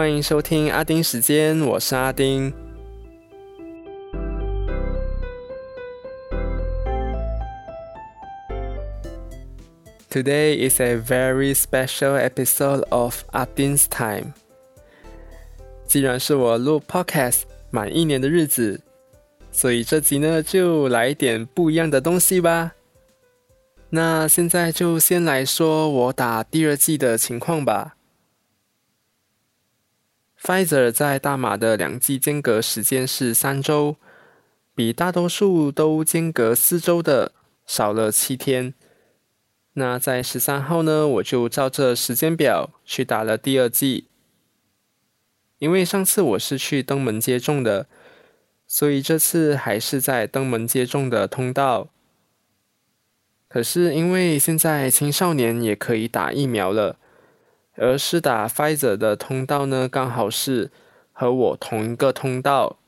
欢迎收听阿丁时间，我是阿丁。Today is a very special episode of Adin's Time。既然是我录 Podcast 满一年的日子，所以这集呢就来一点不一样的东西吧。那现在就先来说我打第二季的情况吧。Pfizer 在大马的两剂间隔时间是三周，比大多数都间隔四周的少了七天。那在十三号呢，我就照着时间表去打了第二剂。因为上次我是去登门接种的，所以这次还是在登门接种的通道。可是因为现在青少年也可以打疫苗了，而是打 Pfizer 的通道呢，刚好是和我同一个通道，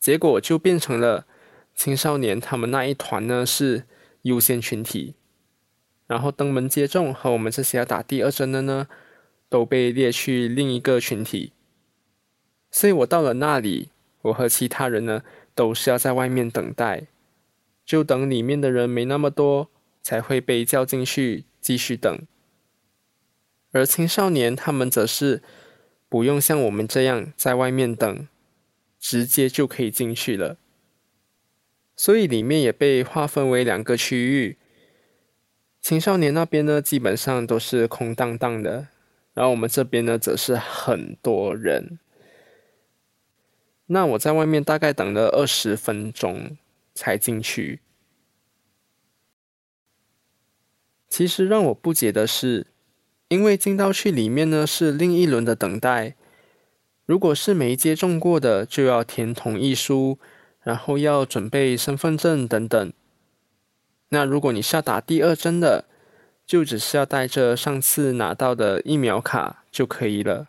结果就变成了青少年他们那一团呢是优先群体。然后登门接种和我们这些要打第二针的呢，都被列去另一个群体。所以我到了那里，我和其他人呢都是要在外面等待，就等里面的人没那么多，才会被叫进去继续等。而青少年他们则是不用像我们这样在外面等，直接就可以进去了。所以里面也被划分为两个区域。青少年那边呢，基本上都是空荡荡的，然后我们这边呢，则是很多人。那我在外面大概等了二十分钟才进去。其实让我不解的是，因为进到去里面呢是另一轮的等待，如果是没接种过的，就要填同意书，然后要准备身份证等等。那如果你是要打第二针的，就只是要带着上次拿到的疫苗卡就可以了。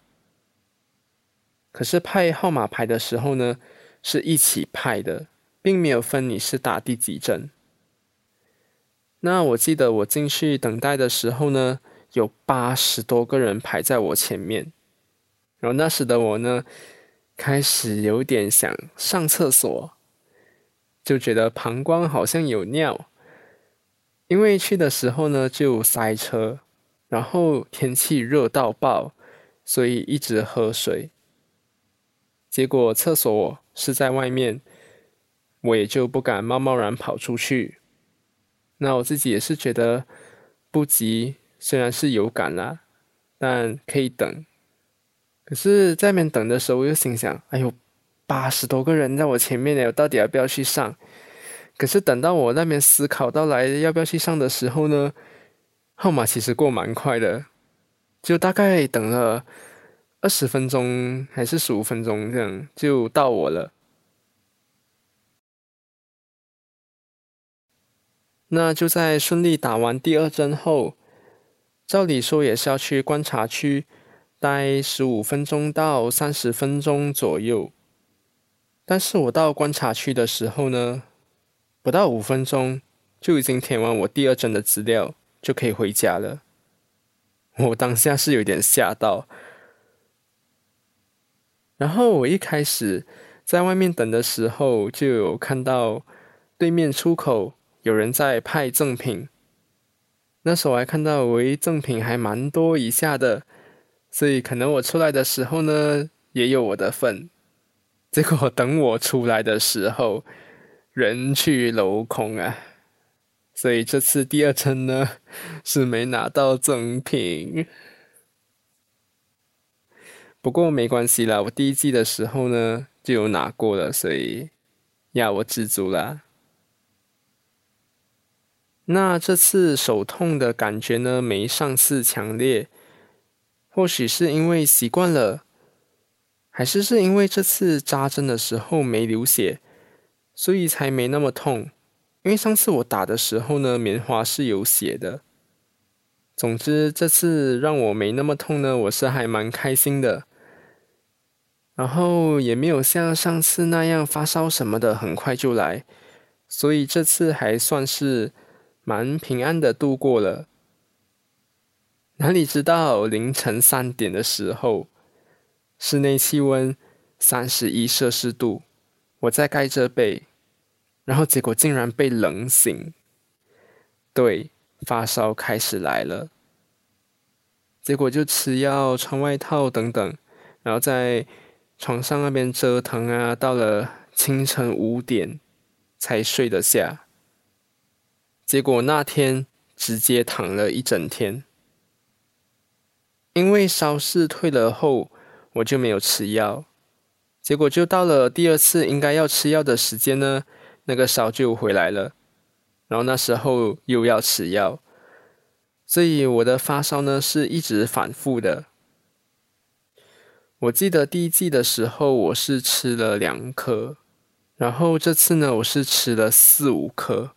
可是派号码牌的时候呢，是一起派的，并没有分你是打第几针。那我记得我进去等待的时候呢，有八十多个人排在我前面，然后那时的我呢，开始有点想上厕所，就觉得膀胱好像有尿。因为去的时候呢就塞车，然后天气热到爆，所以一直喝水。结果厕所是在外面，我也就不敢贸贸然跑出去。那我自己也是觉得不急，虽然是有感啦，但可以等。可是，在面等的时候，我又心想：哎呦，八十多个人在我前面呢，我到底要不要去上？可是等到我那边思考到来要不要去上的时候呢，号码其实过蛮快的，就大概等了二十分钟还是十五分钟这样就到我了。那就在顺利打完第二针后，照理说也是要去观察区待十五分钟到三十分钟左右，但是我到观察区的时候呢。不到五分钟就已经填完我第二针的资料，就可以回家了。我当下是有点吓到。然后我一开始在外面等的时候，就有看到对面出口有人在派赠品。那时候我还看到，唯一，赠品还蛮多一下的，所以可能我出来的时候呢，也有我的份。结果等我出来的时候，人去楼空啊，所以这次第二针呢是没拿到赠品。不过没关系啦，我第一季的时候呢就有拿过了，所以呀，我知足啦。那这次手痛的感觉呢没上次强烈，或许是因为习惯了，还是是因为这次扎针的时候没流血。所以才没那么痛，因为上次我打的时候呢，棉花是有血的。总之这次让我没那么痛呢，我是还蛮开心的。然后也没有像上次那样发烧什么的，很快就来，所以这次还算是蛮平安的度过了。哪里知道凌晨三点的时候，室内气温三十一摄氏度，我在盖着被，然后结果竟然被冷醒，对，发烧开始来了。结果就吃药、穿外套等等，然后在床上那边折腾啊，到了清晨五点才睡得下。结果那天直接躺了一整天，因为烧是退了后，我就没有吃药。结果就到了第二次应该要吃药的时间呢，那个烧就回来了，然后那时候又要吃药。所以我的发烧呢是一直反复的。我记得第一季的时候我是吃了两颗，然后这次呢我是吃了四五颗。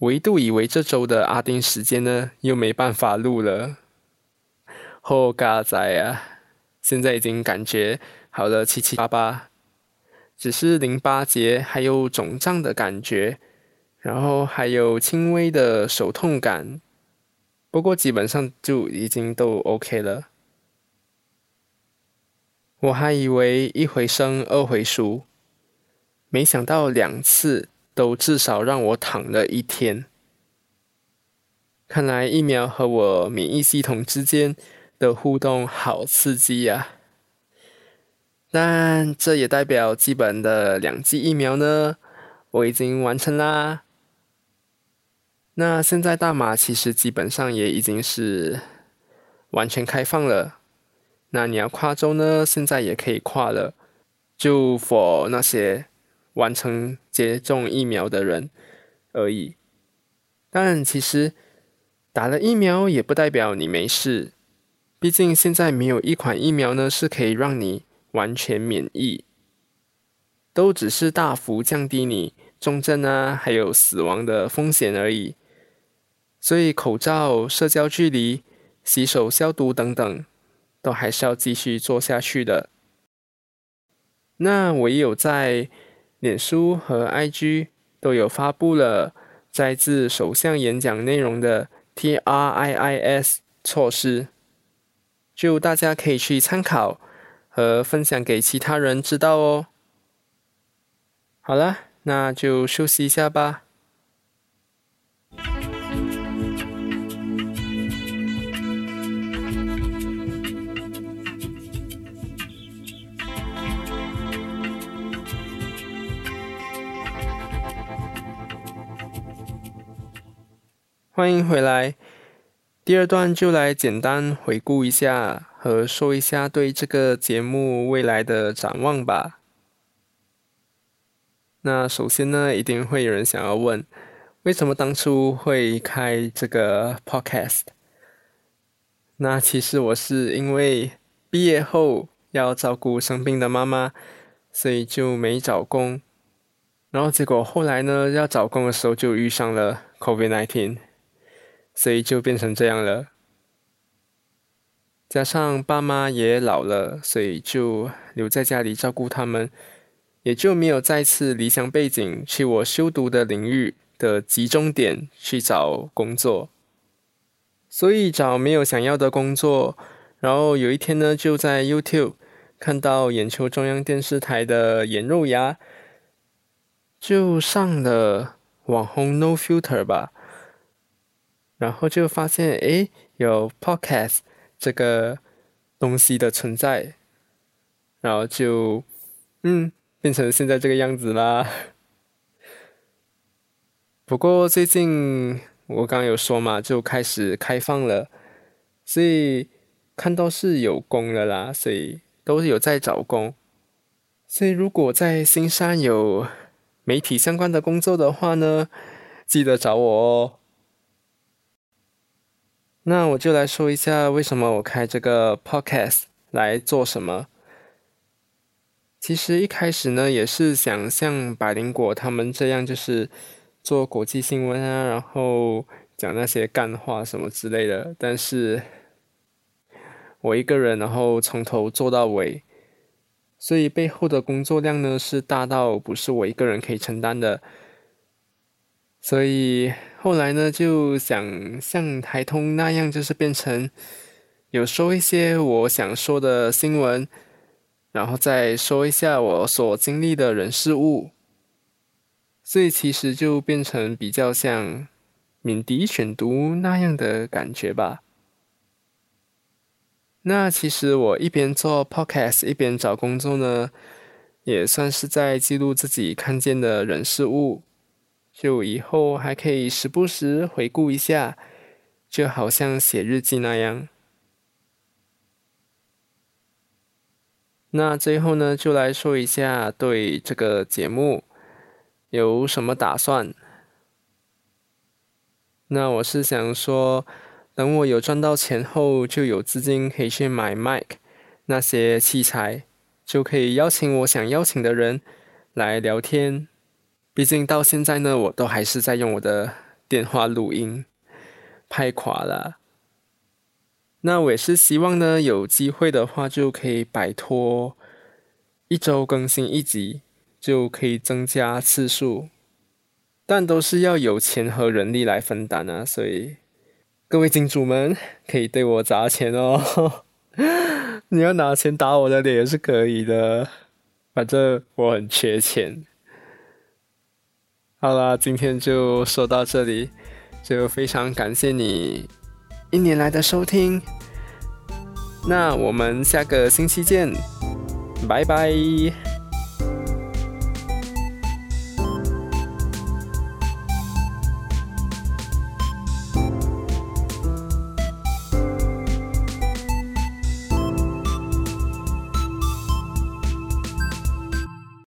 我一度以为这周的阿丁时间呢又没办法录了，后嘎仔啊，现在已经感觉好了七七八八，只是淋巴结还有肿胀的感觉。然后还有轻微的手痛感，不过基本上就已经都 OK 了。我还以为一回生二回熟，没想到两次都至少让我躺了一天。看来疫苗和我免疫系统之间的互动好刺激呀！但这也代表基本的两剂疫苗呢，我已经完成啦。那现在大马其实基本上也已经是完全开放了。那你要跨州呢，现在也可以跨了，就 for 那些完成接种疫苗的人而已。但其实打了疫苗也不代表你没事，毕竟现在没有一款疫苗呢是可以让你完全免疫，都只是大幅降低你重症啊还有死亡的风险而已。所以，口罩、社交距离、洗手消毒等等，都还是要继续做下去的。那我也有在脸书和 IG 都有发布了摘自首相演讲内容的 TRIIS 措施，就大家可以去参考和分享给其他人知道哦。好了，那就休息一下吧。欢迎回来，第二段就来简单回顾一下和说一下对这个节目未来的展望吧。那首先呢，一定会有人想要问，为什么当初会开这个 podcast？那其实我是因为毕业后要照顾生病的妈妈，所以就没找工。然后结果后来呢，要找工的时候就遇上了 COVID-19。所以就变成这样了，加上爸妈也老了，所以就留在家里照顾他们，也就没有再次离乡背景去我修读的领域的集中点去找工作。所以找没有想要的工作，然后有一天呢，就在 YouTube 看到眼球中央电视台的眼肉牙，就上了网红 No Filter 吧。然后就发现，哎，有 podcast 这个东西的存在，然后就，嗯，变成现在这个样子啦。不过最近我刚刚有说嘛，就开始开放了，所以看到是有工了啦，所以都是有在找工。所以如果在新山有媒体相关的工作的话呢，记得找我哦。那我就来说一下为什么我开这个 podcast 来做什么。其实一开始呢，也是想像百灵果他们这样，就是做国际新闻啊，然后讲那些干话什么之类的。但是我一个人，然后从头做到尾，所以背后的工作量呢是大到不是我一个人可以承担的。所以后来呢，就想像台通那样，就是变成有说一些我想说的新闻，然后再说一下我所经历的人事物，所以其实就变成比较像敏迪选读那样的感觉吧。那其实我一边做 podcast 一边找工作呢，也算是在记录自己看见的人事物，就以后还可以时不时回顾一下，就好像写日记那样。那最后呢，就来说一下对这个节目有什么打算。那我是想说。等我有赚到钱后，就有资金可以去买麦克那些器材，就可以邀请我想邀请的人来聊天。毕竟到现在呢，我都还是在用我的电话录音，拍垮了。那我也是希望呢，有机会的话就可以摆脱一周更新一集，就可以增加次数，但都是要有钱和人力来分担啊，所以。各位金主们，可以对我砸钱哦！你要拿钱打我的脸也是可以的，反正我很缺钱。好啦，今天就说到这里，就非常感谢你一年来的收听。那我们下个星期见，拜拜。